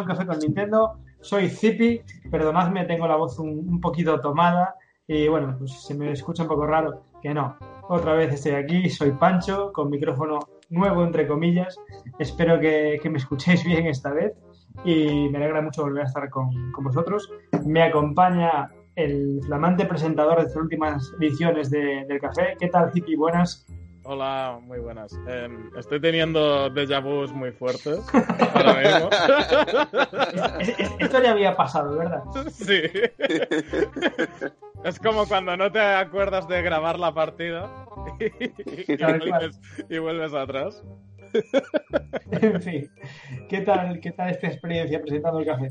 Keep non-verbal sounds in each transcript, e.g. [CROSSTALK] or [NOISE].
un café con Nintendo. Soy Zipi, perdonadme, tengo la voz un, poquito tomada y bueno, pues se me escucha un poco raro, que no. Otra vez estoy aquí, soy Pancho, con micrófono nuevo, entre comillas. Espero que, me escuchéis bien esta vez y me alegra mucho volver a estar con, vosotros. Me acompaña el flamante presentador de las últimas ediciones de- del café. ¿Qué tal, Zipi? Buenas. Hola, muy buenas. Em, estoy teniendo déjà vus muy fuertes ahora [LAUGHS] mismo. Es- es- Esto ya había pasado, ¿verdad? Sí. Es como cuando no te acuerdas de grabar la partida vuelves, y vuelves atrás. En fin, ¿qué tal, qué tal esta experiencia presentando el café?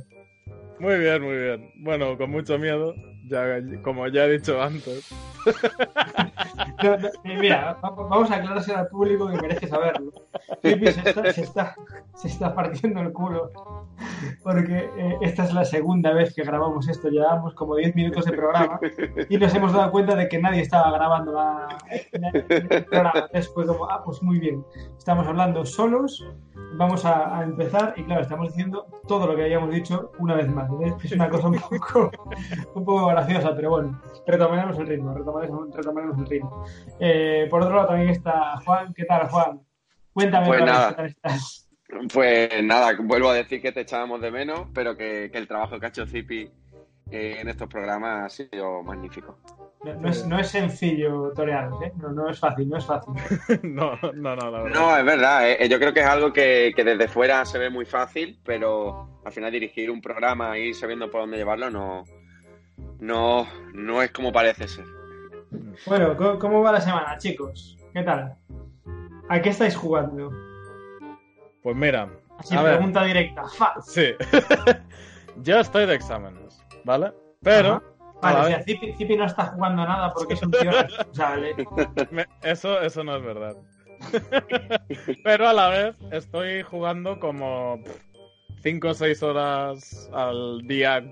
Muy bien, muy bien. Bueno, con mucho miedo, ya, como ya he dicho antes. [LAUGHS] [LAUGHS] Mira, va- vamos a aclarárselo al público que merece saberlo. Zipi se está, se, está, se está partiendo el culo porque eh, esta es la segunda vez que grabamos esto. Llevamos como 10 minutos de programa y nos hemos dado cuenta de que nadie estaba grabando la, el programa. Después, como, ah, pues muy bien, estamos hablando solos, vamos a, empezar y claro, estamos diciendo todo lo que habíamos dicho una vez más. Es una cosa un poco, un poco graciosa, pero bueno, retomaremos el ritmo, retomaremos, retomaremos el ritmo. Eh, por otro lado también está Juan. ¿Qué tal, Juan? Cuéntame Pues vez, nada. ¿qué tal estás? Pues nada, vuelvo a decir que te echábamos de menos, pero que, que el trabajo que ha hecho Zipi eh, en estos programas ha sido magnífico. No, no es, no es sencillo torearos, ¿eh? No, no es fácil, no es fácil. [LAUGHS] No, no, no, la verdad. No, es verdad, eh, yo creo que es algo que, que desde fuera se ve muy fácil, pero al final dirigir un programa y ir sabiendo por dónde llevarlo no, no, no es como parece ser. Bueno, ¿cómo, va la semana, chicos? ¿Qué tal? ¿A qué estáis jugando? Pues mira, Así, a ver, pregunta directa. ¡Fa! sí. [LAUGHS] Yo estoy de exámenes, ¿vale? Pero Ajá. Vale, o sea, Zipi, Zipi no está jugando nada porque es un tío responsable. [LAUGHS] Me- eso, eso no es verdad. [LAUGHS] Pero a la vez estoy jugando como 5 o 6 horas al día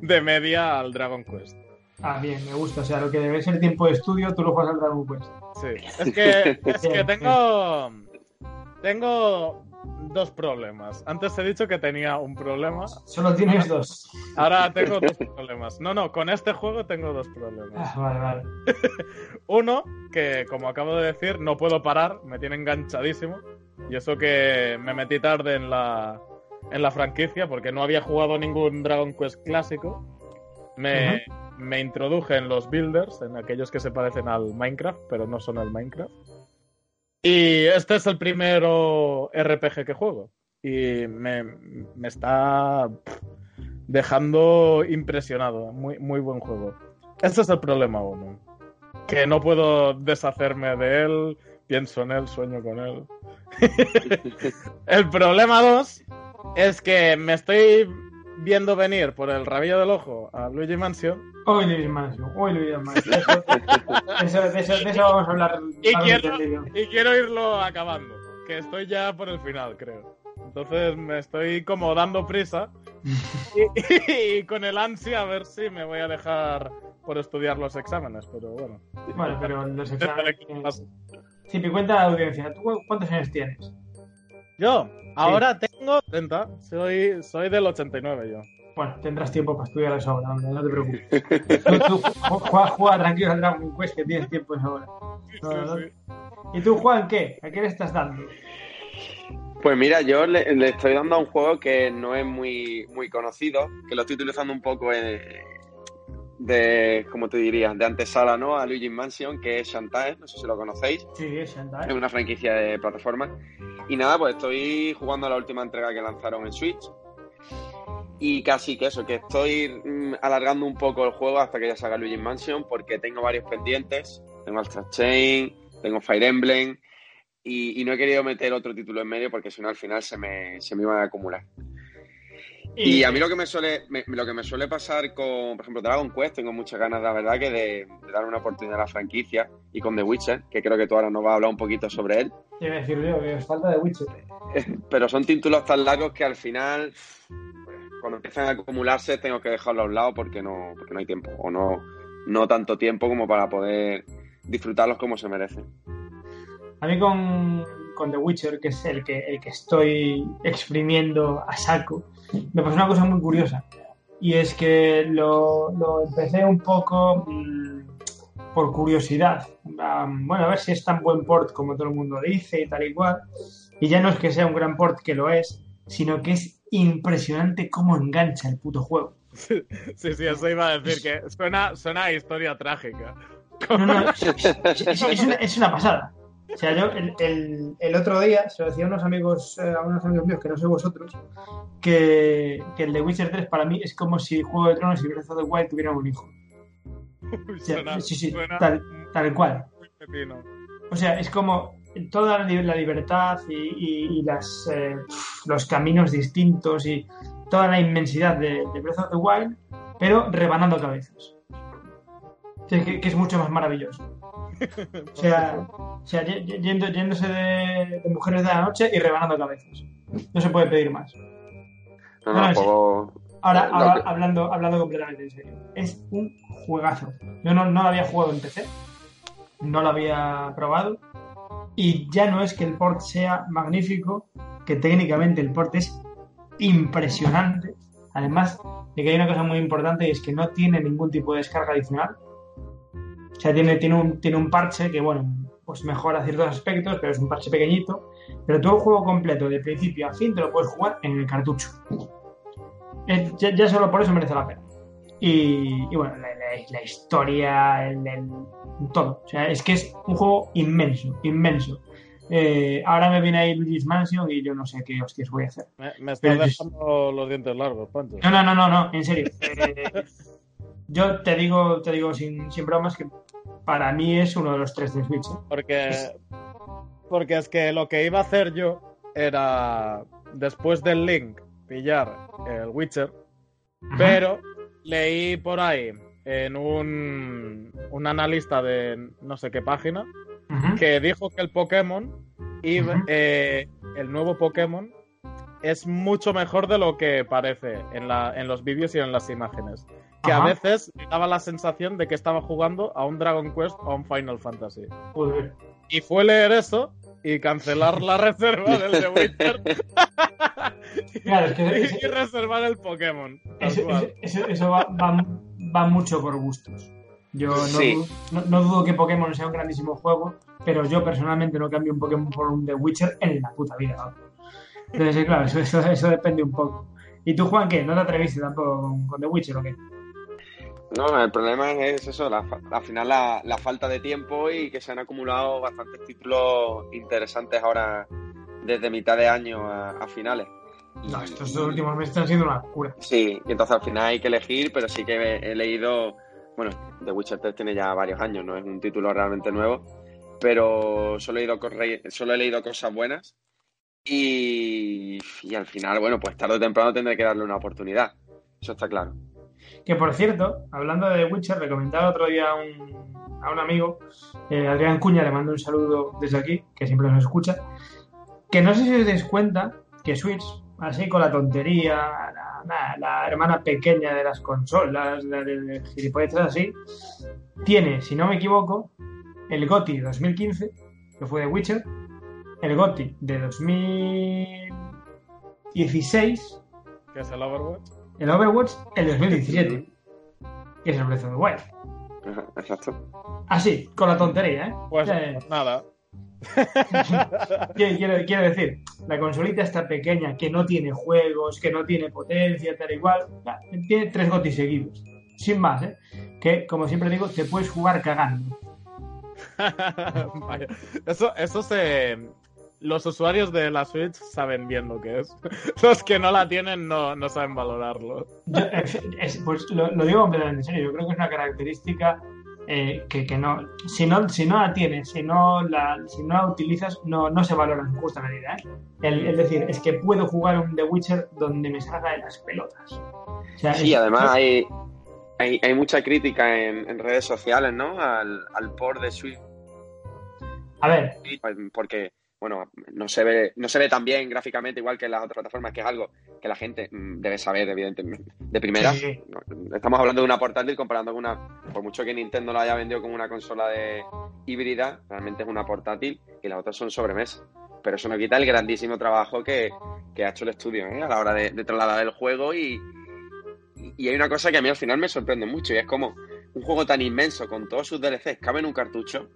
de media al Dragon Quest. Ah, bien, me gusta. O sea, lo que debe ser tiempo de estudio, tú lo juegas al Dragon Quest. Sí, es que, es que tengo, tengo dos problemas. Antes he dicho que tenía un problema, Solo tienes dos. ahora tengo dos problemas. No, no, con este juego tengo dos problemas. Ah, vale, vale. [LAUGHS] Uno, que como acabo de decir, no puedo parar, me tiene enganchadísimo. Y eso que me metí tarde en la, en la franquicia porque no había jugado ningún Dragon Quest clásico. Me, me introduje en los builders, en aquellos que se parecen al Minecraft, pero no son el Minecraft. Y este es el primero RPG que juego. Y me, me está dejando impresionado. Muy, muy buen juego. Ese es el problema uno. Que no puedo deshacerme de él, pienso en él, sueño con él. [LAUGHS] el problema dos es que me estoy viendo venir por el rabillo del ojo a Luigi Mansion Hoy Luis Mansion, hoy Luis Mansion. Eso, de, eso, de eso vamos a hablar. y quiero, y quiero irlo acabando. Que estoy ya por el final, creo. Entonces me estoy como dando prisa [LAUGHS] y, y con el ansia a ver si me voy a dejar por estudiar los exámenes, pero bueno. Bueno, pero los exámenes. pase. Zipi, cuenta la audiencia. ¿Tú cuántos años tienes? Yo, ahora tengo 30, soy, soy del 89 yo. Bueno, tendrás tiempo para estudiar eso ahora, hombre, no te preocupes. Tú, tú ju- juega, juega tranquilo al Dragon Quest que tienes tiempo eso ahora. No, no. Sí, sí. ¿Y tú, Juan, qué? ¿A qué le estás dando? Pues mira, yo le, le estoy dando a un juego que no es muy, muy conocido, que lo estoy utilizando un poco eh, de, como te diría, de antesala, ¿no? A Luigi Mansion, que es Shantae, no sé si lo conocéis. Sí, es Shantae. Es una franquicia de plataforma. Y nada, pues estoy jugando a la última entrega que lanzaron en Switch. Y casi que eso, que estoy mm, alargando un poco el juego hasta que ya salga Luigi Mansion, porque tengo varios pendientes. Tengo Astra Chain, tengo Fire Emblem. Y, y no he querido meter otro título en medio porque si no al final se me, se me iban a acumular. Y a mí lo que me suele, me- lo que me suele pasar con, por ejemplo, Dragon Quest, tengo muchas ganas, la verdad, que de, de dar una oportunidad a la franquicia y con The Witcher, que creo que tú ahora nos vas a hablar un poquito sobre él. Te iba a decir yo que falta de Witcher. [LAUGHS] Pero son títulos tan largos que al final, cuando empiezan a acumularse, tengo que dejarlos a un lado porque no, porque no hay tiempo, o no, no tanto tiempo como para poder disfrutarlos como se merecen. A mí con, con The Witcher, que es el que, el que estoy exprimiendo a saco, me pasó una cosa muy curiosa. Y es que lo, lo empecé un poco mmm, por curiosidad. Um, bueno, a ver si es tan buen port como todo el mundo dice y tal y cual. Y ya no es que sea un gran port, que lo es, sino que es impresionante cómo engancha el puto juego. Sí, sí, eso iba a decir, que suena, suena a historia trágica. No, no, es, es, es, una, es, una, pasada. O sea, yo el, el, el, otro día se lo decía a unos amigos, eh, a unos amigos míos que no soy vosotros, que, que, el de Witcher 3 para mí es como si Juego de Tronos y Breath of the Wild tuvieran un hijo. O sea, suena, sí, sí, tal, tal, cual. O sea, es como toda la libertad y, y, y las, eh, los caminos distintos y toda la inmensidad de, de, Breath of the Wild, pero rebanando cabezas. O sea, que, que, es mucho más maravilloso. [LAUGHS] O sea, o sea yendo, yéndose de, de, mujeres de la noche y rebanando cabezas. No se puede pedir más. No, no, poco... Ahora, ahora que... hablando, hablando completamente en serio, es un juegazo. Yo no, no lo había jugado en PC, no lo había probado, y ya no es que el port sea magnífico, que técnicamente el port es impresionante. Además de que hay una cosa muy importante y es que no tiene ningún tipo de descarga adicional. O sea, tiene, tiene, un, tiene un parche que, bueno, pues mejora ciertos aspectos, pero es un parche pequeñito. Pero todo el juego completo, de principio a fin, te lo puedes jugar en el cartucho. Ya, ya solo por eso merece la pena. Y, y bueno, la, la, la historia, el, el, todo. O sea, es que es un juego inmenso, inmenso. Eh, ahora me viene ahí Luigi's Mansion y yo no sé qué hostias voy a hacer. Me, me estás dejando es... los dientes largos, Pancho. No, no, no, no, no en serio. Eh, [LAUGHS] yo te digo, te digo sin, sin, bromas que para mí es uno de los tres de Switch. ¿eh? Porque, porque es que lo que iba a hacer yo era, después del link, pillar el Witcher, Ajá. pero leí por ahí en un, un analista de no sé qué página que dijo que el Pokémon y eh, el nuevo Pokémon es mucho mejor de lo que parece en, la, en los vídeos y en las imágenes. Que Ajá. a veces me daba la sensación de que estaba jugando a un Dragon Quest o a un Final Fantasy. Joder. Y fue leer eso y cancelar la [LAUGHS] reserva del The Witcher. [LAUGHS] claro, es que [LAUGHS] y, y, reservar el Pokémon. Eso, eso, eso va, va, va, mucho por gustos. Yo no, sí. dudo, no, no, dudo que Pokémon sea un grandísimo juego, pero yo personalmente no cambio un Pokémon por un The Witcher en la puta vida. ¿no? Entonces, claro, eso, eso, eso, depende un poco. ¿Y tú, Juan, qué? ¿No te atreviste tampoco con, con The Witcher o qué? No, el problema es eso, la, al final la, la, falta de tiempo y que se han acumulado bastantes títulos interesantes ahora desde mitad de año a, a finales. No, estos dos últimos meses están siendo una locura. Sí, y entonces al final hay que elegir, pero sí que he, he leído, bueno, The Witcher 3 tiene ya varios años, no es un título realmente nuevo, pero solo he, ido, solo he leído cosas buenas y, y al final, bueno, pues tarde o temprano tendré que darle una oportunidad, eso está claro. Que por cierto, hablando de The Witcher, le comentaba otro día a un, a un amigo, eh, Adrián Cuña, le mando un saludo desde aquí, que siempre nos escucha, que no sé si os dais cuenta que Switch, así con la tontería, la, hermana pequeña de las consolas, la de gilipolleces así, tiene, si no me equivoco, el GOTI 2015, que fue The Witcher, el GOTI de 2016, que es el Overwatch el Overwatch el 2017. Y es el Breath of the Wild. Exacto. Así, con la tontería, ¿eh? Pues eh, nada. [LAUGHS] quiero, quiero, decir, la consolita está pequeña, que no tiene juegos, que no tiene potencia, tal igual. Tiene tres gotis seguidos. Sin más, ¿eh? Que, como siempre digo, te puedes jugar cagando. [LAUGHS] eso, eso se, los usuarios de la Switch saben bien lo que es. [LAUGHS] Los que no la tienen no, no saben valorarlo. Yo, es, es, pues lo, lo, digo completamente en serio. Yo creo que es una característica eh, que, que, no, si no, si no la tienes, si no la, si no la utilizas, no, no se valora en justa medida. ¿eh? El, es decir, es que puedo jugar un The Witcher donde me salga de las pelotas. O sea, sí, es, además hay, hay, hay, mucha crítica en, en, redes sociales, ¿no? Al, al port de Switch. A ver. Porque bueno, no se ve, no se ve tan bien gráficamente igual que en las otras plataformas, que es algo que la gente mm, debe saber, evidentemente, de primera. Sí. Estamos hablando de una portátil comparando con una, por mucho que Nintendo la haya vendido como una consola de híbrida, realmente es una portátil y las otras son sobremesa. pero eso no quita el grandísimo trabajo que, ha hecho el estudio ¿eh? a la hora de, trasladar el juego y, y hay una cosa que a mí al final me sorprende mucho y es como un juego tan inmenso con todos sus DLCs cabe en un cartucho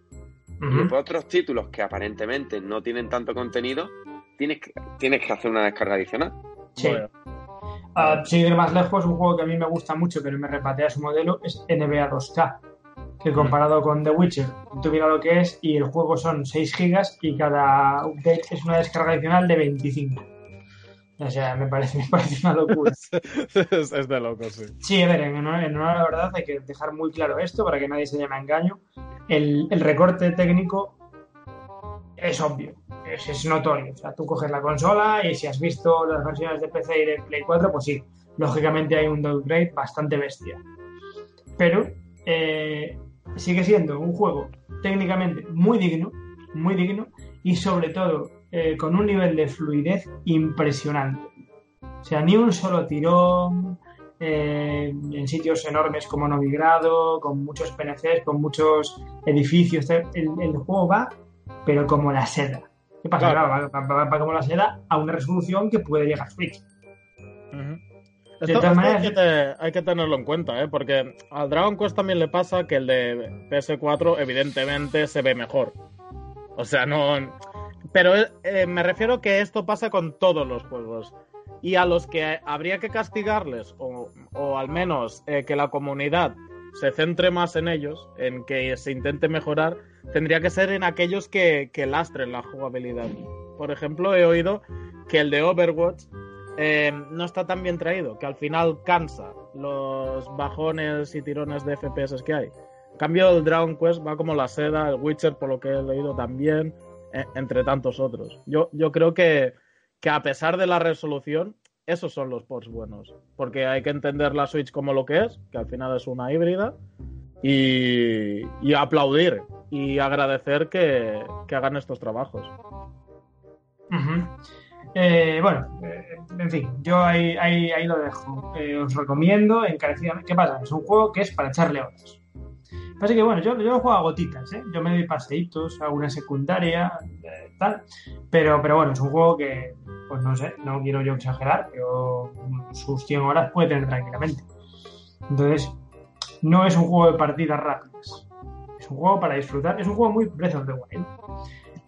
y otros títulos que aparentemente no tienen tanto contenido tienes que, tienes que hacer una descarga adicional. Sí. Uh, sin ir más lejos, un juego que a mí me gusta mucho, pero me repatea su modelo, es NBA 2K. Que comparado con The Witcher, tú mira lo que es, y el juego son 6 gigas y cada update es una descarga adicional de 25. O sea, me parece, [LAUGHS] me parece una locura. es, de loco, sí. Sí, a ver, en honor, en la verdad hay que dejar muy claro esto para que nadie se llame a engaño. El, el recorte técnico es obvio, es, notorio. O sea, tú coges la consola y si has visto las versiones de PC y de Play 4, pues sí, lógicamente hay un downgrade bastante bestia. Pero eh, sigue siendo un juego técnicamente muy digno, muy digno y sobre todo eh, con un nivel de fluidez impresionante. O sea, ni un solo tirón, eh, en sitios enormes como Novigrado, con muchos PNCs, con muchos edificios. El, el juego va pero como la seda. ¿Qué pasa? Claro. va, como la seda a una resolución que puede llegar a Switch. Esto, hay, que tenerlo en cuenta, ¿eh? porque al Dragon Quest también le pasa que el de PS4 evidentemente se ve mejor. O sea, no... Pero eh, me refiero que esto pasa con todos los juegos. Y a los que habría que castigarles, o, al menos eh, que la comunidad se centre más en ellos, en que se intente mejorar, tendría que ser en aquellos que, lastren la jugabilidad. Por ejemplo, he oído que el de Overwatch eh, no está tan bien traído, que al final cansa los bajones y tirones de FPS que hay. En cambio, el Dragon Quest va como la seda, el Witcher, por lo que he leído también, entre tantos otros. Yo, yo creo que, que a pesar de la resolución, esos son los ports buenos. Porque hay que entender la Switch como lo que es, que al final es una híbrida, y, aplaudir y agradecer que, hagan estos trabajos. Eh, bueno, eh, en fin, yo ahí, ahí, lo dejo. Eh, os recomiendo encarecidamente. ¿Qué pasa? Es un juego que es para echarle horas. Así que bueno, yo, yo juego a gotitas, ¿eh? Yo me doy paseitos, alguna secundaria, tal. Pero, pero bueno, es un juego que pues no sé, no quiero yo exagerar, pero sus 100 horas puede tener tranquilamente. Entonces, no es un juego de partidas rápidas. Es un juego para disfrutar. Es un juego muy Breath of the Wild.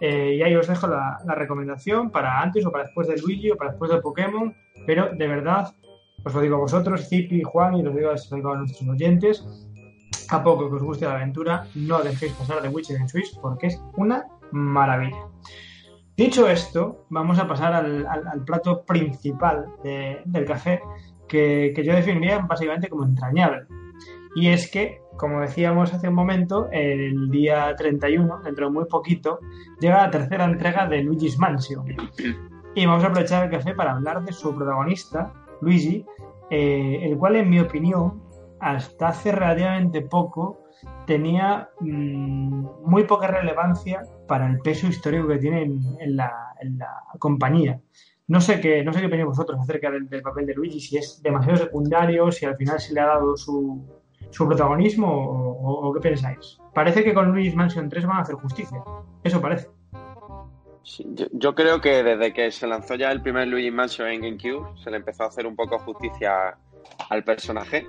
Eh, y ahí os dejo la, recomendación para antes o para después de Luigi o para después de Pokémon. Pero de verdad, os lo digo a vosotros, Zipi, Juan, y lo digo, a nuestros oyentes. A poco que os guste la aventura, no dejéis pasar de Witcher en Switch porque es una maravilla. Dicho esto, vamos a pasar al, plato principal del café, que, yo definiría básicamente como entrañable. Y es que, como decíamos hace un momento, el día 31, dentro de muy poquito, llega la tercera entrega de Luigi's Mansion. Y vamos a aprovechar el café para hablar de su protagonista, Luigi, eh, el cual, en mi opinión, hasta hace relativamente poco, tenía mm, muy poca relevancia para el peso histórico que tiene en, la, compañía. No sé qué, no sé qué pensáis vosotros acerca del, papel de Luigi, si es demasiado secundario, si al final se le ha dado su, su protagonismo o, qué pensáis. Parece que con Luigi's Mansion 3 van a hacer justicia. Eso parece. yo, creo que desde que se lanzó ya el primer Luigi's Mansion en GameCube, se le empezó a hacer un poco justicia al personaje.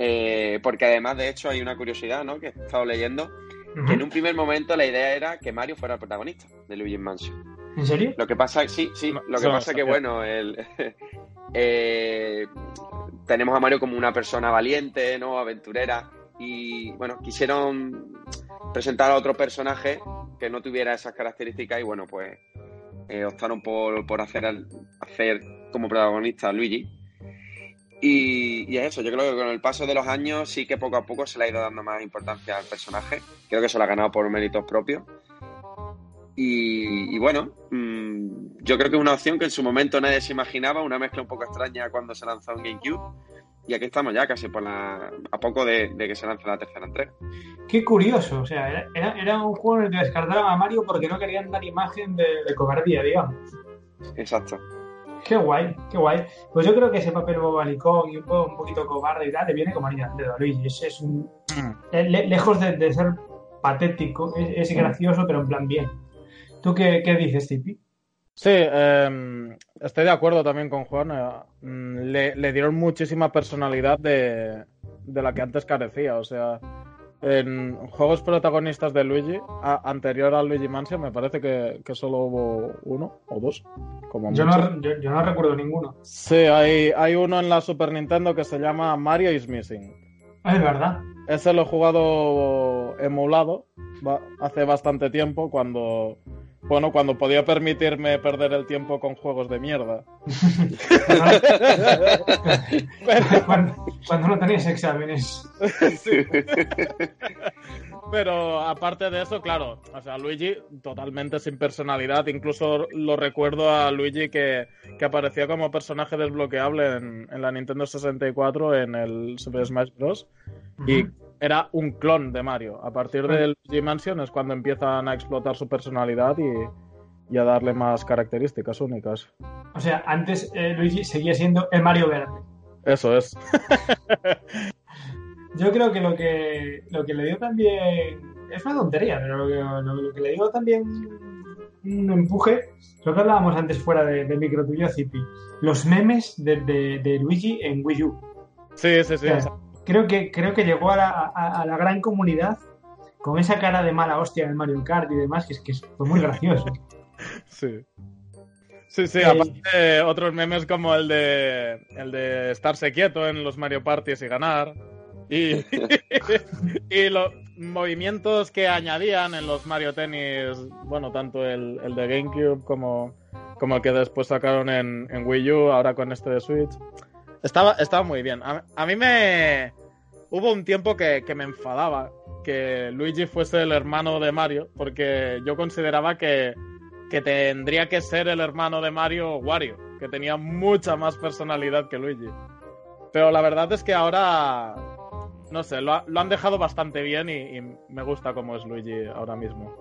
Eh, porque además, de hecho, hay una curiosidad, ¿no? Que he estado leyendo, que en un primer momento la idea era que Mario fuera el protagonista de Luigi's Mansion. ¿En serio? Lo que pasa, sí, sí, lo que pasa es que, bueno, el, [LAUGHS] eh, tenemos a Mario como una persona valiente, ¿no? Aventurera. Y bueno, quisieron presentar a otro personaje que no tuviera esas características y bueno, pues eh, optaron por, por hacer, hacer como protagonista a Luigi. Y, es eso, yo creo que con el paso de los años sí que poco a poco se le ha ido dando más importancia al personaje. Creo que se lo ha ganado por méritos propios. Y, bueno, mm, yo creo que es una opción que en su momento nadie se imaginaba, una mezcla un poco extraña cuando se lanzó en GameCube. Y aquí estamos ya, casi por la, a poco de, que se lance la tercera entrega. Qué curioso, o sea, era, un juego en el que descartaron a Mario porque no querían dar imagen de, de cobardía, digamos. Exacto. Qué guay, qué guay. Pues yo creo que ese papel bobalicón y un, poco, un poquito cobarde y tal, le viene como anillo de Luigi. Es, es un, mm. lejos de, ser patético, es, gracioso, pero en plan bien. ¿Tú qué, qué dices, Tipi? Sí, eh, estoy de acuerdo también con Juan. Eh, mm, le, le, dieron muchísima personalidad de, de, la que antes carecía. O sea, en juegos protagonistas de Luigi, a, anterior a Luigi Mansion, me parece que, que, solo hubo uno o dos. Como yo, no, yo, yo, no, recuerdo ninguno. Sí, hay, hay uno en la Super Nintendo que se llama Mario is Missing. Ah, es verdad. Ese lo he jugado emulado hace bastante tiempo cuando bueno, cuando podía permitirme perder el tiempo con juegos de mierda. cuando, cuando, no tenías exámenes. sí. Pero aparte de eso, claro, o sea, Luigi totalmente sin personalidad. Incluso lo recuerdo a Luigi que, que aparecía como personaje desbloqueable en, en, la Nintendo 64 en el Super Smash Bros. Uh -huh. Y era un clon de Mario. A partir de Luigi Mansion es cuando empiezan a explotar su personalidad y, y a darle más características únicas. O sea, antes eh, Luigi seguía siendo el Mario verde. Eso es. [LAUGHS] Yo creo que lo que lo que le dio también es una tontería, pero lo que, lo, lo que le dio también un empuje, lo que hablábamos antes fuera de, de micro tuyo, Zipi, los memes de, de, de, Luigi en Wii U. Sí, sí, sí. O sea, creo que, creo que llegó a la, a, a la, gran comunidad con esa cara de mala hostia en Mario Kart y demás, que es que fue muy gracioso. [LAUGHS] Sí. Sí, sí, aparte otros memes como el de el de estarse quieto en los Mario Parties y ganar. Y, [LAUGHS] y los movimientos que añadían en los Mario Tennis, bueno, tanto el, el de GameCube como, como el que después sacaron en, en, Wii U, ahora con este de Switch. Estaba, estaba muy bien. A, mí me. Hubo un tiempo que, que me enfadaba que Luigi fuese el hermano de Mario, porque yo consideraba que que tendría que ser el hermano de Mario Wario, que tenía mucha más personalidad que Luigi. Pero la verdad es que ahora, no sé, lo, lo han dejado bastante bien y, me gusta cómo es Luigi ahora mismo.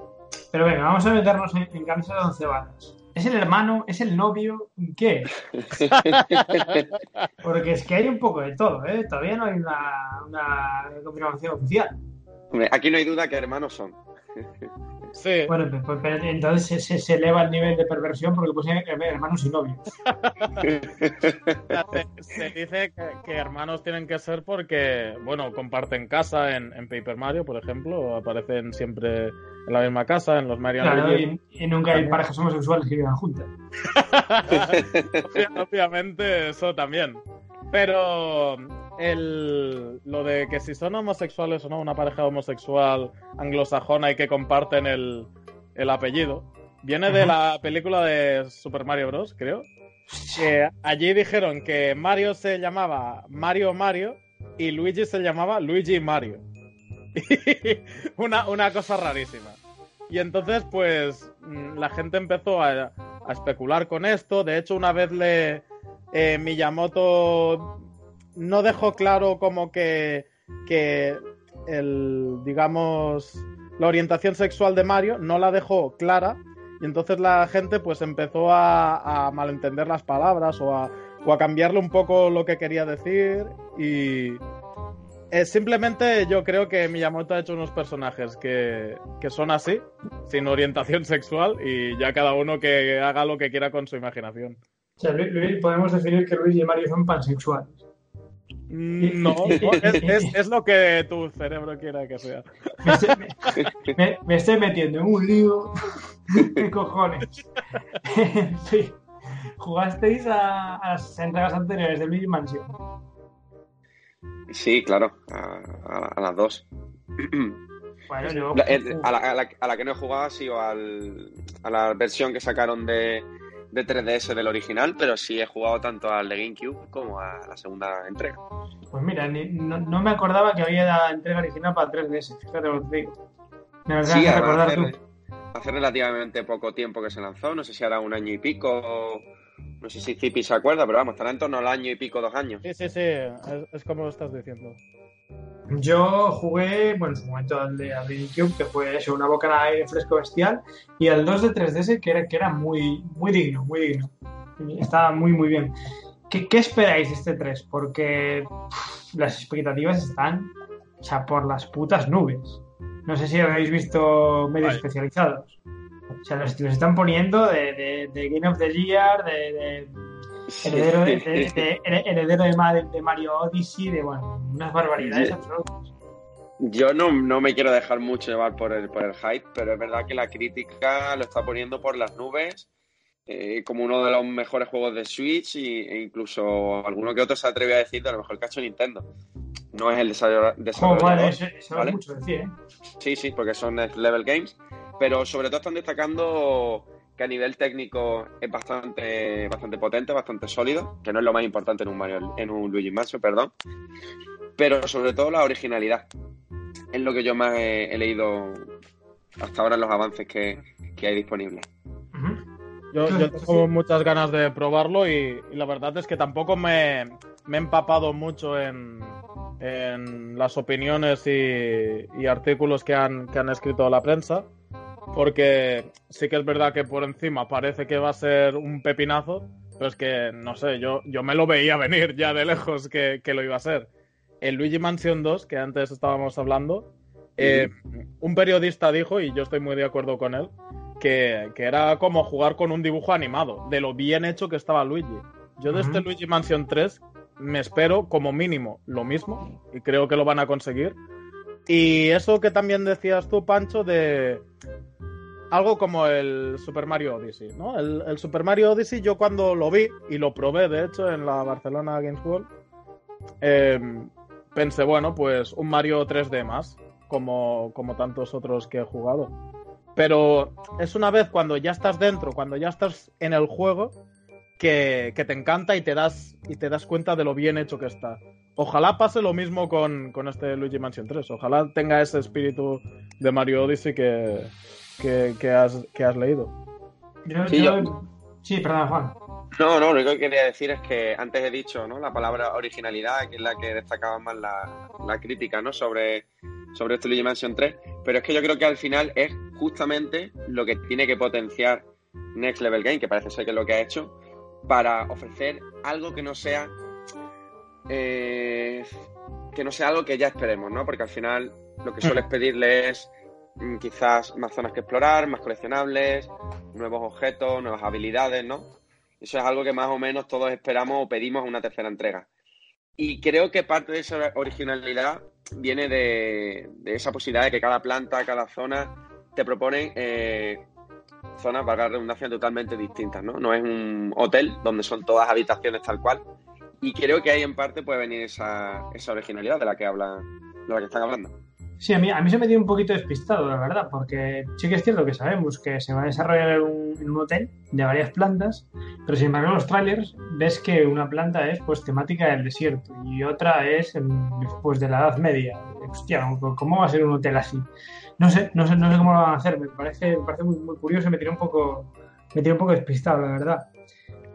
Pero venga, vamos a meternos en, en de once varas. ¿Es el hermano? ¿Es el novio? ¿Qué? [LAUGHS] Porque es que hay un poco de todo, ¿eh? Todavía no hay una, una confirmación oficial. Aquí no hay duda que hermanos son. Sí. Bueno, pues, pero entonces se, se, eleva el nivel de perversión porque pues hermanos y novios. se, [LAUGHS] se, dice que, que, hermanos tienen que ser porque, bueno, comparten casa en, en, Paper Mario, por ejemplo, aparecen siempre en la misma casa, en los Mario claro, y, y, nunca hay parejas homosexuales que vivan juntas. [LAUGHS] Obviamente, eso también. Pero el, lo de que si son homosexuales o no, una pareja homosexual anglosajona y que comparten el, el apellido, viene de la película de Super Mario Bros., creo. Que allí dijeron que Mario se llamaba Mario Mario y Luigi se llamaba Luigi Mario. [LAUGHS] una, una cosa rarísima. Y entonces, pues, mm, la gente empezó a, a especular con esto. De hecho, una vez le. Eh, Miyamoto no dejó claro como que, que el, digamos, la orientación sexual de Mario no la dejó clara y entonces la gente pues empezó a, malentender las palabras o a, o a, cambiarle un poco lo que quería decir y eh, simplemente yo creo que Miyamoto ha hecho unos personajes que, que son así, sin orientación sexual y ya cada uno que haga lo que quiera con su imaginación. O sea, Luis, podemos definir que Luis y Mario son pansexuales. Mm, No, es, es, es, lo que tu cerebro quiera que sea. Me estoy, me, me, me estoy metiendo en un lío de cojones. [LAUGHS] en fin, ¿jugasteis a, a, las entregas anteriores de Luigi Mansion? Sí, claro, a, a, a las dos. [CLEARS THROAT] Bueno, yo... a, la, a, la, que no he jugado ha sido al, a la versión que sacaron de, de 3DS del original, pero sí he jugado tanto al de GameCube como a la segunda entrega. Pues mira, ni, no, no, me acordaba que había la entrega original para 3DS, fíjate lo que digo. Me verdad sí, recordar hace, tú. hace relativamente poco tiempo que se lanzó, no sé si hará un año y pico, no sé si Zipi se acuerda, pero vamos, estará en torno al año y pico, dos años. Sí, sí, sí, es, es como lo estás diciendo. Yo jugué, bueno, en su momento al de GameCube, que fue eso, una boca de aire fresco bestial, y al 2 de 3DS, que era, que era muy, muy digno, muy digno. Estaba muy, muy bien. ¿Qué, qué esperáis de este 3? Porque las expectativas están, o sea, por las putas nubes. No sé si habéis visto medios Ay. especializados. O sea, los, los están poniendo de, de, de Game of the Year, de, de heredero, de, [LAUGHS] de- de- heredero de, Ma- de Mario Odyssey, de bueno, unas barbaridades absolutas. Yo no, no me quiero dejar mucho llevar por el, por el hype, pero es verdad que la crítica lo está poniendo por las nubes eh, como uno de los mejores juegos de Switch y- e incluso alguno que otro se atreve a decir de lo mejor que ha hecho Nintendo. No es el desarrolla- Oh, desarrollador. vale, eso, eso ¿vale? es mucho decir, ¿eh? Sí, sí, porque son Next Level Games, pero sobre todo están destacando que a nivel técnico es bastante, bastante potente, bastante sólido, que no es lo más importante en un Mario, en un Luigi Mansion, perdón, pero sobre todo la originalidad. Es lo que yo más he, he leído hasta ahora en los avances que, que hay disponibles. Yo, [LAUGHS] tengo muchas ganas de probarlo y, y la verdad es que tampoco me, me he empapado mucho en, en las opiniones y, y artículos que han, que han escrito la prensa, porque sí que es verdad que por encima parece que va a ser un pepinazo, pero es que, no sé, yo, yo me lo veía venir ya de lejos que, que lo iba a ser. El Luigi Mansion 2, que antes estábamos hablando, eh, un periodista dijo, y yo estoy muy de acuerdo con él, que, que era como jugar con un dibujo animado, de lo bien hecho que estaba Luigi. Yo de este. Luigi Mansion 3 me espero como mínimo lo mismo, y creo que lo van a conseguir. Y eso que también decías tú, Pancho, de algo como el Super Mario Odyssey, ¿no? El, Super Mario Odyssey yo cuando lo vi, y lo probé de hecho en la Barcelona Games World, eh, pensé, bueno, pues un Mario 3D más, como, como tantos otros que he jugado. Pero es una vez cuando ya estás dentro, cuando ya estás en el juego, que, que te encanta y te das y te das cuenta de lo bien hecho que está. Ojalá pase lo mismo con, con este Luigi Mansion 3. Ojalá tenga ese espíritu de Mario Odyssey que, que, que has, que has leído. Yo- Sí, yo- yo- sí, perdón, Juan. No, no, lo único que quería decir es que antes he dicho, ¿no? La palabra originalidad, que es la que destacaba más la, la crítica, ¿no? Sobre, sobre este Luigi Mansion 3. Pero es que yo creo que al final es justamente lo que tiene que potenciar Next Level Game, que parece ser que es lo que ha hecho, para ofrecer algo que no sea. Eh, que no sea algo que ya esperemos, ¿no? Porque al final lo que sueles pedirle es mm, quizás más zonas que explorar, más coleccionables, nuevos objetos, nuevas habilidades, ¿no? Eso es algo que más o menos todos esperamos o pedimos en una tercera entrega. Y creo que parte de esa originalidad viene de, de esa posibilidad de que cada planta, cada zona te propone eh, zonas, para la redundancia, totalmente distintas, ¿no? No es un hotel donde son todas habitaciones tal cual. Y creo que ahí en parte puede venir esa, esa originalidad de la que hablan, de la que están hablando. Sí, a mí, a mí se me dio un poquito despistado, la verdad, porque sí que es cierto que sabemos que se va a desarrollar un, un hotel de varias plantas, pero sin embargo en los trailers ves que una planta es pues temática del desierto y otra es pues de la Edad Media. Hostia, ¿cómo va a ser un hotel así? No sé, no sé, no sé cómo lo van a hacer, me parece, me parece muy, muy curioso, me tiene un poco, me tiene un poco despistado, la verdad.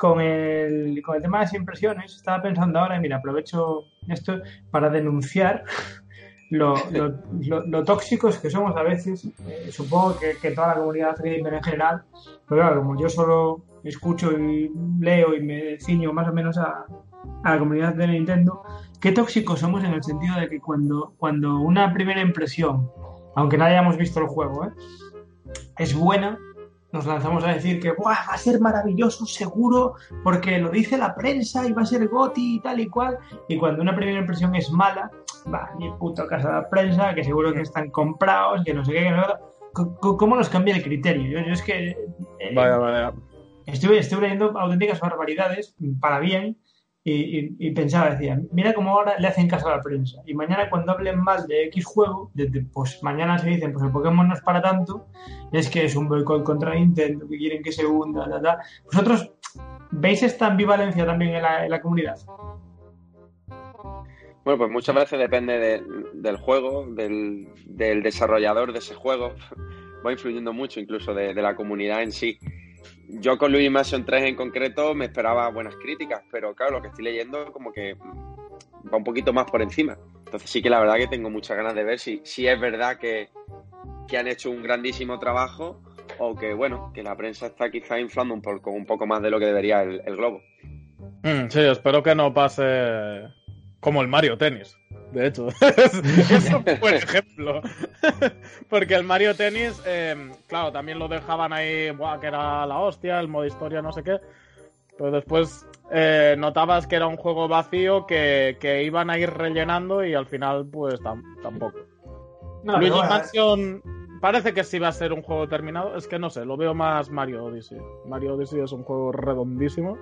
Con el, con el tema de las impresiones, estaba pensando ahora, y mira, aprovecho esto para denunciar lo, lo, lo- lo tóxicos que somos a veces. Eh, supongo que, que toda la comunidad gamer en general, pero claro, como yo solo escucho y leo y me ciño más o menos a, a la comunidad de Nintendo, qué tóxicos somos en el sentido de que cuando, cuando una primera impresión, aunque no hayamos visto el juego, ¿eh? es buena, nos lanzamos a decir que "Buah, va a ser maravilloso, seguro, porque lo dice la prensa y va a ser goti y tal y cual. Y cuando una primera impresión es mala, va, ni puto caso de la prensa, que seguro que están comprados, que no sé qué, que no ¿Cómo nos cambia el criterio? Yo, yo es que eh, Vaya, vaya. estuve, estuve leyendo auténticas barbaridades para bien y, y- y pensaba, decía, mira cómo ahora le hacen caso a la prensa. Y mañana cuando hablen mal de X juego, pues mañana se dicen, pues el Pokémon no es para tanto, es que es un boicot contra Nintendo, que quieren que se hunda, ta, ta. ¿Vosotros veis esta ambivalencia también en la, comunidad? Bueno, pues muchas veces depende de- del juego, del, del desarrollador de ese juego. [LAUGHS] Va influyendo mucho incluso de, de la comunidad en sí. Yo con Luigi Mansion 3 en concreto me esperaba buenas críticas, pero claro, lo que estoy leyendo como que va un poquito más por encima. Entonces sí que la verdad que tengo muchas ganas de ver si, si es verdad que, que han hecho un grandísimo trabajo o que, bueno, que la prensa está quizá inflando un poco, un poco más de lo que debería el, el globo. Mm, sí, espero que no pase como el Mario Tennis. De hecho, [LAUGHS] es, un buen ejemplo. [LAUGHS] porque el Mario Tennis, eh, claro, también lo dejaban ahí, buah, que era la hostia, el modo historia, no sé qué. Pero después eh, notabas que era un juego vacío que, que, iban a ir rellenando y al final, pues tam tampoco. No, Luigi bueno, Mansion parece que sí va a ser un juego terminado. Es que no sé, lo veo más Mario Odyssey. Mario Odyssey es un juego redondísimo.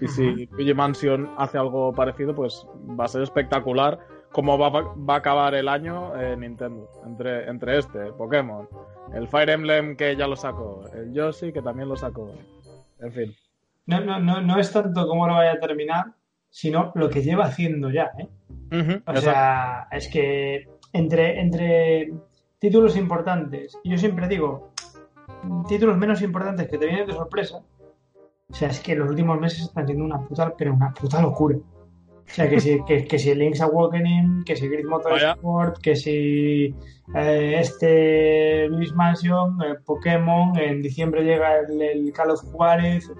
Y si Luigi Mansion hace algo parecido, pues va a ser espectacular cómo va, va a acabar el año eh, Nintendo. Entre, entre este, Pokémon, el Fire Emblem que ya lo sacó, el Yoshi que también lo sacó. En fin. No, no, no, no es tanto cómo lo vaya a terminar, sino lo que lleva haciendo ya. ¿eh? Uh -huh, o sea, es que entre, entre títulos importantes, y yo siempre digo, títulos menos importantes que te vienen de sorpresa, o sea, es que los últimos meses están siendo una puta, pero una puta locura. O sea, que si, que, que si Link's Awakening, que si Grid Motorsport, que si eh, este Luis Mansion, eh, Pokémon, en diciembre llega el, el Call of Juárez.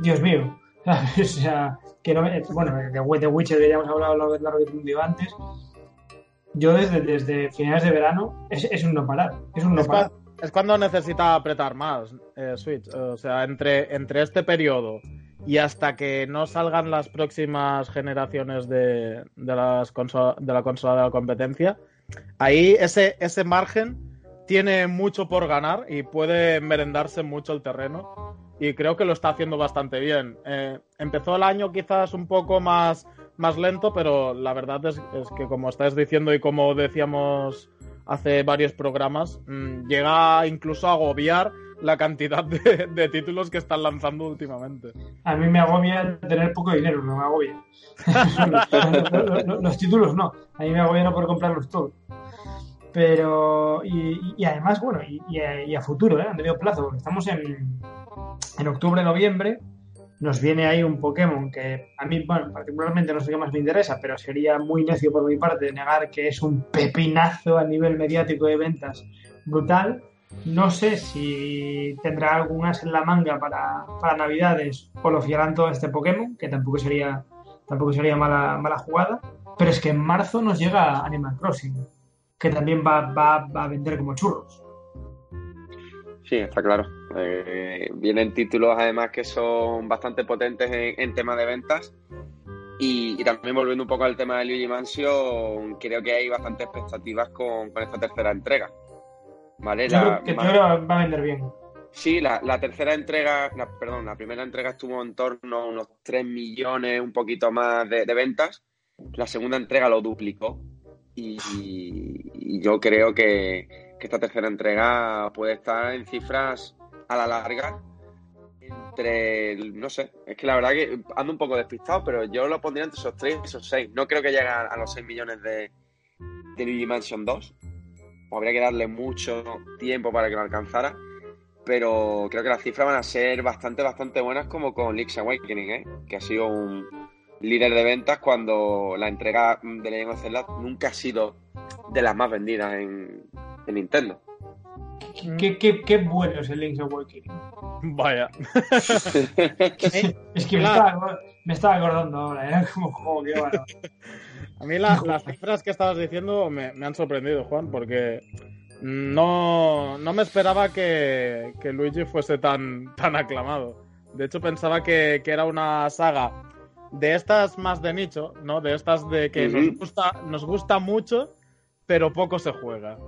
Dios mío. [LAUGHS] o sea, que no me, bueno, de The Witcher que ya hemos hablado lo largo de antes. Yo desde, desde finales de verano es, es un no parar. Es un no es parar. Cuando, es cuando necesita apretar más eh, Switch. O sea, entre, entre este periodo y hasta que no salgan las próximas generaciones de, de, las consola, de la consola de la competencia, ahí ese, ese margen tiene mucho por ganar y puede merendarse mucho el terreno. Y creo que lo está haciendo bastante bien. Eh, empezó el año quizás un poco más, más lento, pero la verdad es, que como estás diciendo y como decíamos hace varios programas, mmm, llega incluso a agobiar la cantidad de, títulos que están lanzando últimamente. A mí me agobia tener poco dinero, no me agobia. los, los, los, títulos no, a mí me agobia no poder comprarlos todos. Pero, y, además, bueno, y, y, a, y, a, futuro, ¿eh? a medio plazo, porque estamos en, en octubre, noviembre, nos viene ahí un Pokémon que a mí, bueno, particularmente no sé qué más me interesa, pero sería muy necio por mi parte negar que es un pepinazo a nivel mediático de ventas brutal. No sé si tendrá algún as en la manga para, para Navidades o lo fiarán todo este Pokémon, que tampoco sería, tampoco sería mala, mala jugada. Pero es que en marzo nos llega Animal Crossing, que también va, va, a vender como churros. Sí, está claro. Eh, vienen títulos además que son bastante potentes en, en tema de ventas. Y, y, también volviendo un poco al tema de Luigi Mansion, creo que hay bastantes expectativas con, con esta tercera entrega. ¿Vale? Yo la, creo que más... va a vender bien. Sí, la, la tercera entrega, la, perdón, la primera entrega estuvo en torno a unos 3 millones, un poquito más de, de ventas. La segunda entrega lo duplicó. Y, y yo creo que, que esta tercera entrega puede estar en cifras a la larga entre, no sé, es que la verdad que ando un poco despistado, pero yo lo pondría entre esos 3 y esos 6. No creo que llegue a, los 6 millones de, de Luigi Mansion 2. Habría que darle mucho tiempo para que lo alcanzara. Pero creo que las cifras van a ser bastante, bastante buenas como con Link's Awakening, ¿eh? que ha sido un líder de ventas cuando la entrega de Legend of Zelda nunca ha sido de las más vendidas en, en Nintendo. ¿Qué, qué, qué, bueno es el Link's Awakening. [LAUGHS] Vaya. [LAUGHS] es que me, estaba, me, estaba, acordando ahora, era [LAUGHS] como juego que bueno. A mí la, las cifras que estabas diciendo me, me, han sorprendido, Juan, porque no, no me esperaba que, que, Luigi fuese tan, tan aclamado. De hecho, pensaba que, que, era una saga de estas más de nicho, ¿no? De estas de que uh -huh. nos, gusta, nos gusta mucho, pero poco se juega.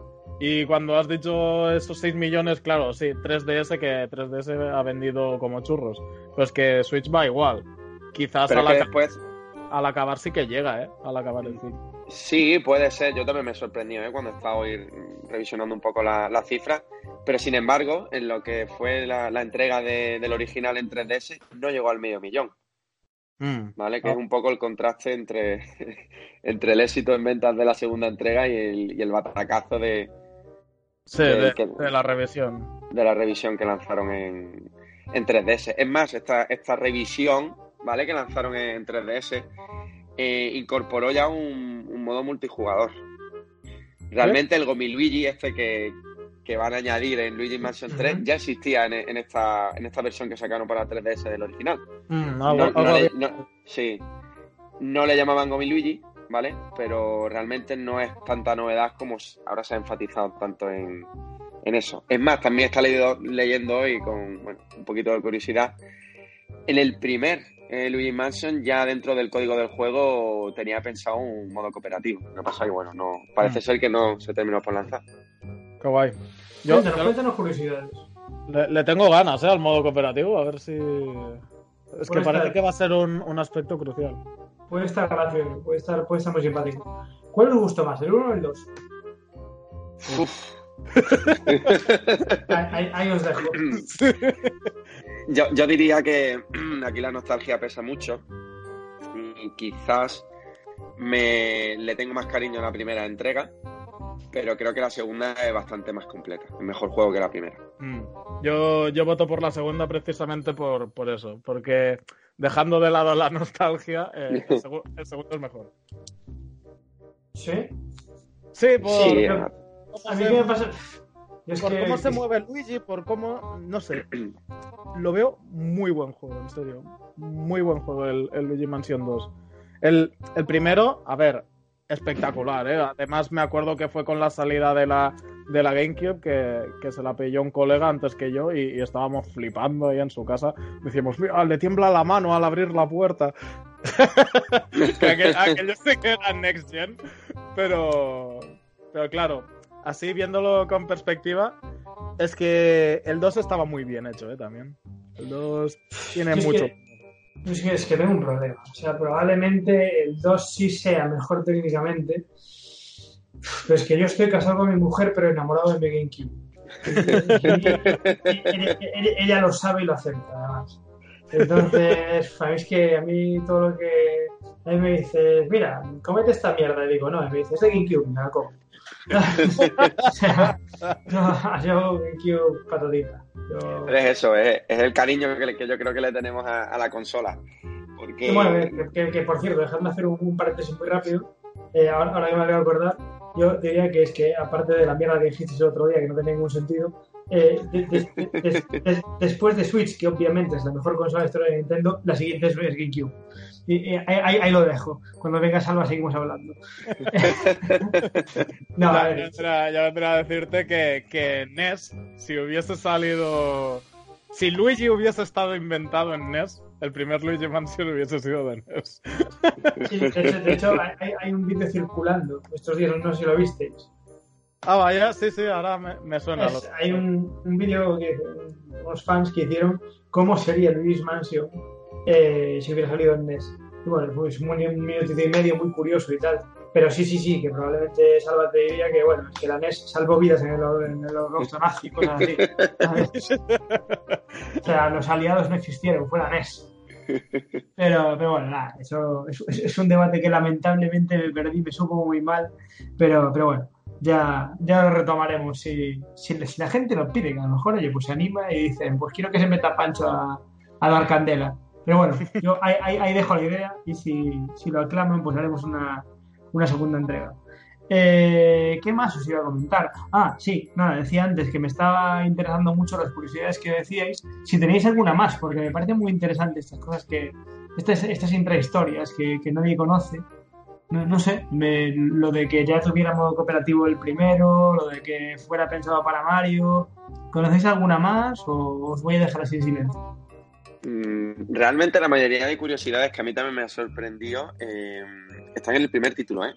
Y cuando has dicho esos 6 millones, claro, sí, 3DS, que 3DS ha vendido como churros. Pues que Switch va igual. Quizás aca después... al, acabar sí que llega, ¿eh? Al acabar el fin. Sí, puede ser. Yo también me sorprendió, ¿eh? Cuando estaba hoy revisionando un poco las la cifras. Pero sin embargo, en lo que fue la, la entrega de, del original en 3DS, no llegó al medio millón. Mm. ¿Vale? Que oh. es un poco el contraste entre, [LAUGHS] entre el éxito en ventas de la segunda entrega y el, y el batacazo de, Sí, de, de, que, de, la revisión. De la revisión que lanzaron en, en 3DS. Es más, esta, esta revisión, ¿vale? Que lanzaron en 3DS, eh, incorporó ya un, un, modo multijugador. Realmente ¿Eh? el Gomiluigi, este que, que, van a añadir en Luigi Mansion 3, uh -huh. ya existía en, en, esta, en esta versión que sacaron para 3DS del original. Mm, no, no, no, le, no, sí. No le llamaban Gomiluigi, ¿vale? Pero realmente no es tanta novedad como ahora se ha enfatizado tanto en, en eso. Es más, también está leyendo hoy con bueno, un poquito de curiosidad. En el primer eh, Luigi Mansion, ya dentro del código del juego, tenía pensado un modo cooperativo. Lo que pasa que, bueno, no, parece mm. ser que no se terminó por lanzar. Qué guay. Yo, cuéntanos, curiosidades. Le, tengo ganas, ¿eh? Al modo cooperativo, a ver si. Es que parece que va a ser un, un, aspecto crucial. Puede estar gracioso, puede estar, puede estar muy simpático. ¿Cuál os gustó más, el 1 o el 2? Uf. ahí, os dejo. [LAUGHS] [LAUGHS] Yo, yo, diría que [CLEARS THROAT] aquí la nostalgia pesa mucho. Y quizás me le tengo más cariño a la primera entrega, pero creo que la segunda es bastante más completa. Es mejor juego que la primera. Mm. Yo, yo voto por la segunda precisamente por, por eso, porque dejando de lado la nostalgia, eh, el, [LAUGHS] segundo es mejor. ¿Sí? Sí, por, a mí me pasa. Por cómo se mueve Luigi, por cómo. No sé. [CLEARS THROAT] Lo veo muy buen juego, en serio. Muy buen juego el, Luigi Mansion 2. El, primero, a ver, espectacular, ¿eh? Además, me acuerdo que fue con la salida de la, de la GameCube que, se la pilló un colega antes que yo y, estábamos flipando ahí en su casa. Decíamos, mira, le tiembla la mano al abrir la puerta. [LAUGHS] que aquello, sí que era Next Gen, pero, pero claro, así viéndolo con perspectiva, es que el 2 estaba muy bien hecho, ¿eh? También. El 2 tiene mucho. es, que, es que tengo un problema. O sea, probablemente el 2 sí sea mejor técnicamente. Pero es que yo estoy casado con mi mujer, pero enamorado de mi GameCube. [LAUGHS] ella, lo sabe y lo acepta, además. Entonces, sabéis que a mí todo lo que. A mí me dice, mira, comete esta mierda. Y digo, no, y me dice, es de GameCube, me la como [LAUGHS] no, yo GameCube patadita. Es eso, es, el cariño que, yo creo que le tenemos a, la consola. Porque... Bueno, que, por cierto, dejadme hacer un, paréntesis muy rápido. Eh, ahora, que me acabo de acordar, yo diría que es que, aparte de la mierda que dijiste el otro día, que no tenía ningún sentido, eh, después de Switch, que obviamente es la mejor consola de historia de Nintendo, la siguiente es GameCube. Y, ahí, lo dejo. Cuando venga Salva seguimos hablando. [LAUGHS] no, ya, vendrá, a decirte que, que NES, si hubiese salido... Si Luigi hubiese estado inventado en NES, el primer Luigi Mansion hubiese sido de NES. [LAUGHS] de hecho, hay, un vídeo circulando estos días, no sé si lo visteis. Ah, vaya, sí, sí, ahora me, suena. Hay un, un vídeo que unos fans que hicieron cómo sería Luigi Mansion eh, si hubiera salido en NES. Y bueno, pues un, minuto y medio muy curioso y tal. Pero sí, sí, sí, que probablemente Salva te diría que, bueno, que la NES salvó vidas en el, en el holocausto nazi y cosas así. [LAUGHS] o sea, los aliados no existieron, fue la NES. Pero, pero bueno, nada, eso es, un debate que lamentablemente me perdí, me supo muy mal, pero, pero bueno, ya, ya lo retomaremos. Si, si, la gente lo pide, que a lo mejor, oye, pues se anima y dicen, pues quiero que se meta Pancho a, a dar candela. Pero bueno, yo ahí, dejo la idea y si, si, lo aclaman, pues haremos una, una segunda entrega. Eh, ¿Qué más os iba a comentar? Ah, sí, nada, decía antes que me estaba interesando mucho las curiosidades que decíais. Si tenéis alguna más, porque me parece muy interesante estas cosas que. Estas, estas intrahistorias que, que nadie conoce. No, no sé, lo de que ya tuviera modo cooperativo el primero, lo de que fuera pensado para Mario. ¿Conocéis alguna más o os voy a dejar así en silencio? Mm, realmente la mayoría de curiosidades que a mí también me ha sorprendido eh, están en el primer título, ¿eh?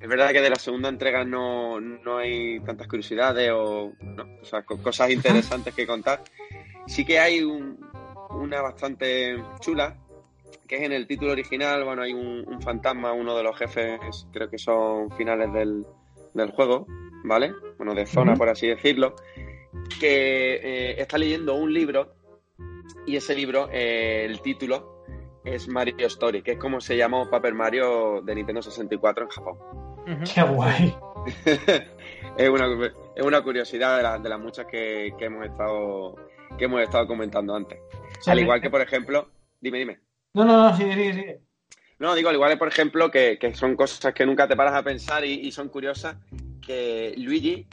Es verdad que de la segunda entrega no, hay tantas curiosidades o, cosas interesantes que contar. Sí que hay una bastante chula, que es en el título original, bueno, hay un, fantasma, uno de los jefes, creo que son finales del, juego, ¿vale? Bueno, de zona, por así decirlo, que eh, está leyendo un libro y ese libro, eh, el título es Mario Story, que es como se llamó Paper Mario de Nintendo 64 en Japón. ¡Qué guay! [LAUGHS] es, una, es, una, curiosidad de, las muchas que, hemos estado que hemos estado comentando antes. al igual que, por ejemplo, dime, dime. No, no, no, sigue, sigue, sigue. No, digo, al igual que, por ejemplo, que, son cosas que nunca te paras a pensar y, son curiosas, que Luigi,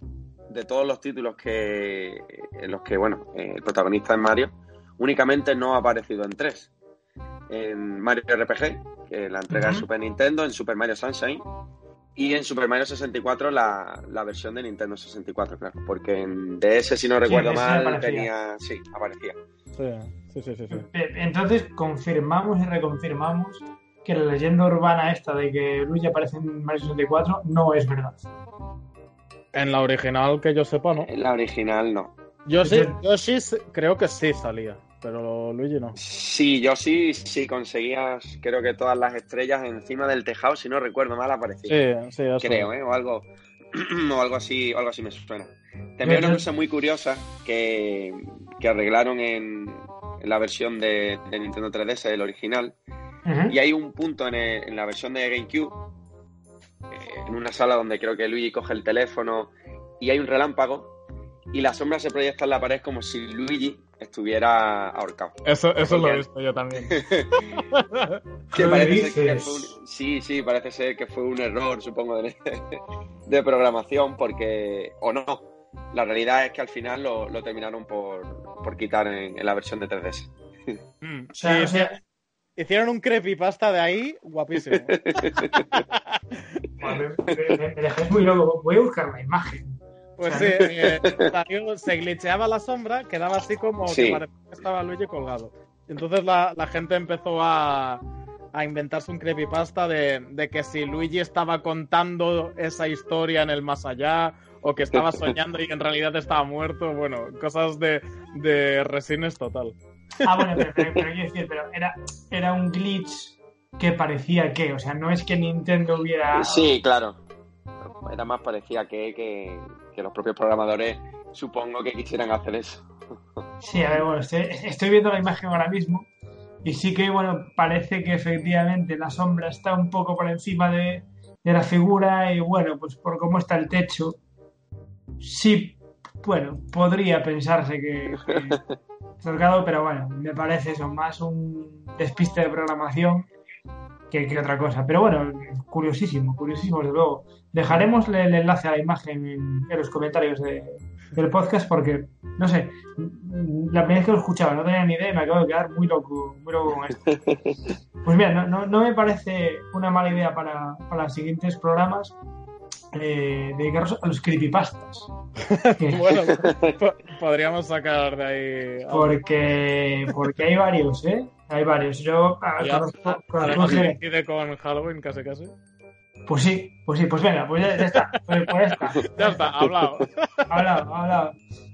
de todos los títulos que en los que, bueno, eh, el protagonista es Mario, únicamente no ha aparecido en tres. En Mario RPG, que la entrega de Super Nintendo, en Super Mario Sunshine. Y en Super Mario 64 la, la versión de Nintendo 64, claro. Porque en DS, si no recuerdo mal, tenía. Sí, aparecía. Sí, sí, sí, sí, Entonces confirmamos y reconfirmamos que la leyenda urbana esta de que Luigi aparece en Mario 64 no es verdad. En la original, que yo sepa, ¿no? En la original, no. Yo sí, yo sí creo que sí salía, pero Luigi no. Sí, yo sí, sí conseguías, creo que todas las estrellas encima del tejado, si no recuerdo mal, aparecían. Sí, sí, Creo, ¿eh? O algo, [CLEARS THROAT] o algo así, o algo así me suena. También una cosa muy curiosa que, que arreglaron en, en, la versión de, de, Nintendo 3DS, el original, y hay un punto en, en la versión de GameCube, eh, en una sala donde creo que Luigi coge el teléfono y hay un relámpago y la sombra se proyecta en la pared como si Luigi estuviera ahorcado. Eso, eso lo he visto yo también. [LAUGHS] sí, sí, parece ser que fue un error, supongo, de, [LAUGHS] de programación, porque. O no. La realidad es que al final lo, lo terminaron por, por quitar en, en, la versión de 3DS. Mm, sí, o sea, hicieron un creepypasta de ahí, guapísimo. [LAUGHS] me, me, muy loco. Voy a buscar la imagen. Pues sí, eh, [LAUGHS] se glitcheaba la sombra, quedaba así como que parecía que estaba Luigi colgado. Entonces la, la gente empezó a, a, inventarse un creepypasta de, de que si Luigi estaba contando esa historia en el más allá o que estaba [LAUGHS] soñando y en realidad estaba muerto. Bueno, cosas de, de resines total. Ah, bueno, pero, pero, pero, decir, pero era, era un glitch que parecía que, o sea, no es que Nintendo hubiera... Sí, claro. Era más parecía que, que, que los propios programadores supongo que quisieran hacer eso. Sí, a ver, bueno, estoy, viendo la imagen ahora mismo y sí que, bueno, parece que efectivamente la sombra está un poco por encima de, de la figura y, bueno, pues por cómo está el techo, sí, bueno, podría pensarse que, que [LAUGHS] pero bueno, me parece eso, más un despiste de programación que, que, otra cosa. Pero bueno, curiosísimo, curiosísimo, desde luego. Dejaremos el enlace a la imagen en, en los comentarios de, del podcast porque, no sé, la primera vez que lo escuchaba no tenía ni idea y me acabo de quedar muy loco, muy loco con esto. [LAUGHS] Pues mira, no, no, no me parece una mala idea para, para los siguientes programas eh, dedicarnos a los creepypastas. [LAUGHS] bueno, [LAUGHS] podríamos sacar de ahí. Porque, porque hay varios, ¿eh? Hay varios. Yo conozco, coincide con Halloween casi casi. Pues sí, pues sí, pues venga, pues ya, ya está. Pues, pues ya está. [LAUGHS] Ya está, hablado. hablado, hablado.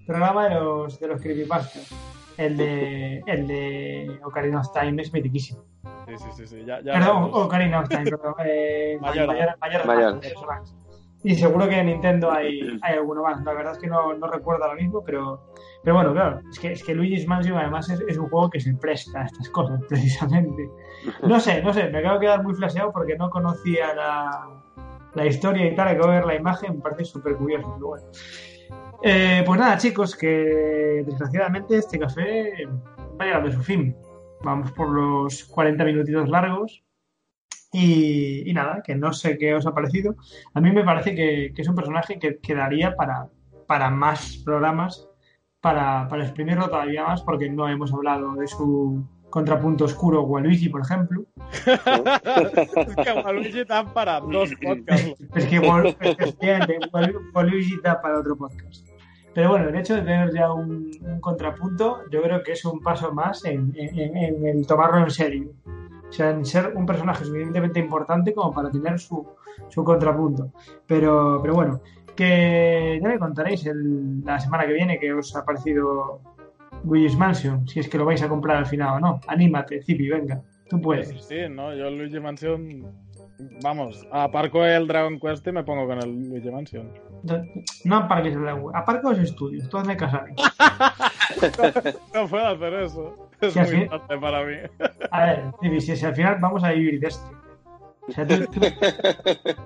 Programa de los, de los creepypastas. El de, el de Ocarina of Time es mitiquísimo. Sí, sí, sí. sí. Ya, ya perdón, Ocarina of Time, perdón. Eh, Mayor, Mayor, Mayor, Mayor. Y seguro que en Nintendo hay, [LAUGHS] hay alguno más. La verdad es que no, no recuerdo ahora mismo, pero, pero bueno, claro, es que, es que Luigi's Mansion además es, es, un juego que se presta a estas cosas, [LAUGHS] precisamente. No sé, no sé, me acabo de quedar muy flasheado porque no conocía la, la historia y tal, acabo de ver la imagen, me parece súper curioso, pero bueno. Eh, pues nada, chicos, que desgraciadamente este café va llegando a su fin. Vamos por los 40 minutitos largos. Y, y, nada, que no sé qué os ha parecido. A mí me parece que, que es un personaje que quedaría para, para más programas, para, para exprimirlo todavía más, porque no hemos hablado de su contrapunto oscuro Waluigi, por ejemplo. es que Waluigi da para dos podcasts. es que Waluigi da para otro podcast. Pero bueno, el hecho de tener ya un, un contrapunto, yo creo que es un paso más en, en, en el tomarlo en serio. O sea, en ser un personaje suficientemente importante como para tener su, su contrapunto. Pero, pero bueno, que ya me contaréis el, la semana que viene que os ha parecido Luigi's Mansion, si es que lo vais a comprar al final o no. Anímate, Zipi, venga, tú puedes. Sí, sí, no, yo Luigi Mansion, vamos, aparco el Dragon Quest y me pongo con el Luigi Mansion. No, no aparques el Dragon aparco los estudios, tú hazme caso [LAUGHS] no, [LAUGHS] no puedo hacer eso. Es si muy fin... para mí. A ver, si, si, al final vamos a vivir de esto. O sea, tú, tú,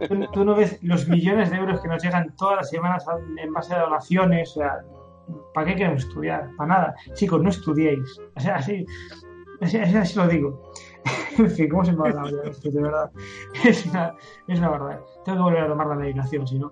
tú, tú, no ves los millones de euros que nos llegan todas las semanas en base a donaciones, o sea, ¿para qué queremos estudiar? Para nada. Chicos, no estudiéis. O sea, así, así, así lo digo. [LAUGHS] en fin, ¿cómo se me va la esto? De verdad. Es una, es una verdad. Tengo que volver a tomar la medicación, si no.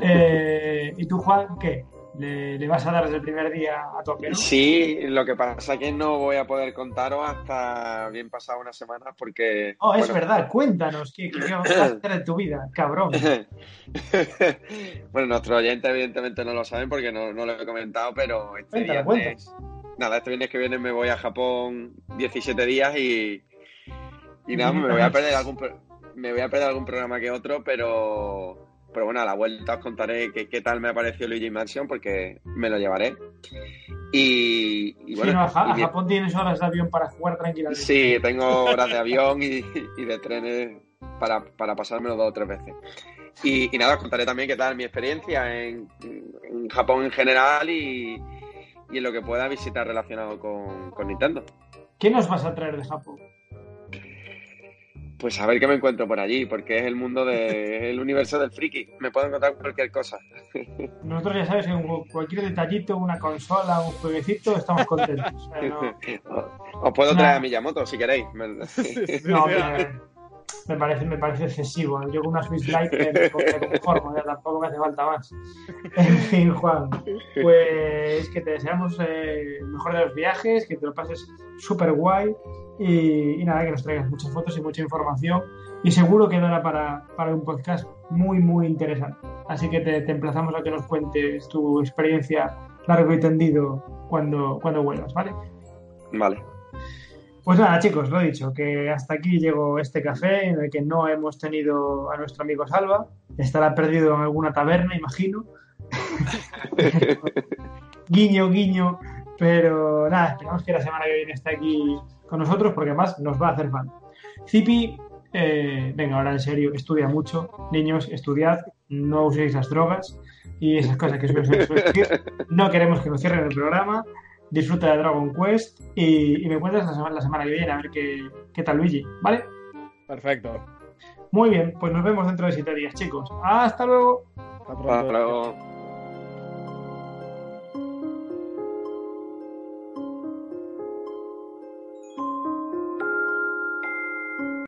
Eh, ¿Y tú, Juan, qué? Le, le vas a dar desde el primer día a tope, ¿no? Sí, lo que pasa es que no voy a poder contaros hasta bien pasado una semana porque... Oh, es bueno, verdad, cuéntanos, ¿qué, qué, vas a hacer de tu vida, cabrón? [LAUGHS] bueno, nuestros oyentes evidentemente no lo saben porque no, no lo he comentado, pero este Cuéntalo, viernes... Nada, este viernes que viene me voy a Japón 17 días y... Y nada, me voy a perder algún... Me voy a perder algún programa que otro, pero... Pero bueno, a la vuelta os contaré qué, qué tal me ha parecido Luigi Mansion porque me lo llevaré. Y, y bueno, sí, no, a, Ja- y a mi- Japón tienes horas de avión para jugar tranquilamente. Sí, tengo horas de avión y, y de trenes para, para pasármelo dos o tres veces. Y, y nada, os contaré también qué tal mi experiencia en, en Japón en general y, y en lo que pueda visitar relacionado con, con Nintendo. ¿Qué nos vas a traer de Japón? Pues a ver qué me encuentro por allí, porque es el mundo de, el universo del friki. Me puedo encontrar cualquier cosa. [LAUGHS] Nosotros ya sabes que con cualquier detallito, una consola, un jueguecito, estamos contentos. O sea, no, [LAUGHS] Os puedo traer a Miyamoto si queréis. [LAUGHS] No, me, me parece, me parece excesivo. Yo con una Switch Lite me, conformo, tampoco me hace falta más. [LAUGHS] En fin, Juan, pues que te deseamos eh, mejor de los viajes, que te lo pases súper guay y, y nada, que nos traigas muchas fotos y mucha información y seguro que dará para, para un podcast muy, muy interesante. Así que te, te emplazamos a que nos cuentes tu experiencia largo y tendido cuando, cuando vuelvas, ¿vale? Vale. Pues nada, chicos, lo he dicho, que hasta aquí llegó este café en el que no hemos tenido a nuestro amigo Salva. Estará perdido en alguna taberna, imagino. [LAUGHS] guiño, guiño. Pero nada, esperamos que la semana que viene esté aquí con nosotros porque además nos va a hacer falta. Zipi, eh, venga, ahora en serio, estudia mucho. Niños, estudiad, no uséis las drogas y esas cosas que suelen. [LAUGHS] No queremos que nos cierren el programa. Disfruta de Dragon Quest y, y me cuentas la semana, la semana que viene a ver qué, qué tal Luigi, ¿vale? Perfecto. Muy bien, pues nos vemos dentro de siete días, chicos. Hasta luego. Hasta pronto. Hasta luego.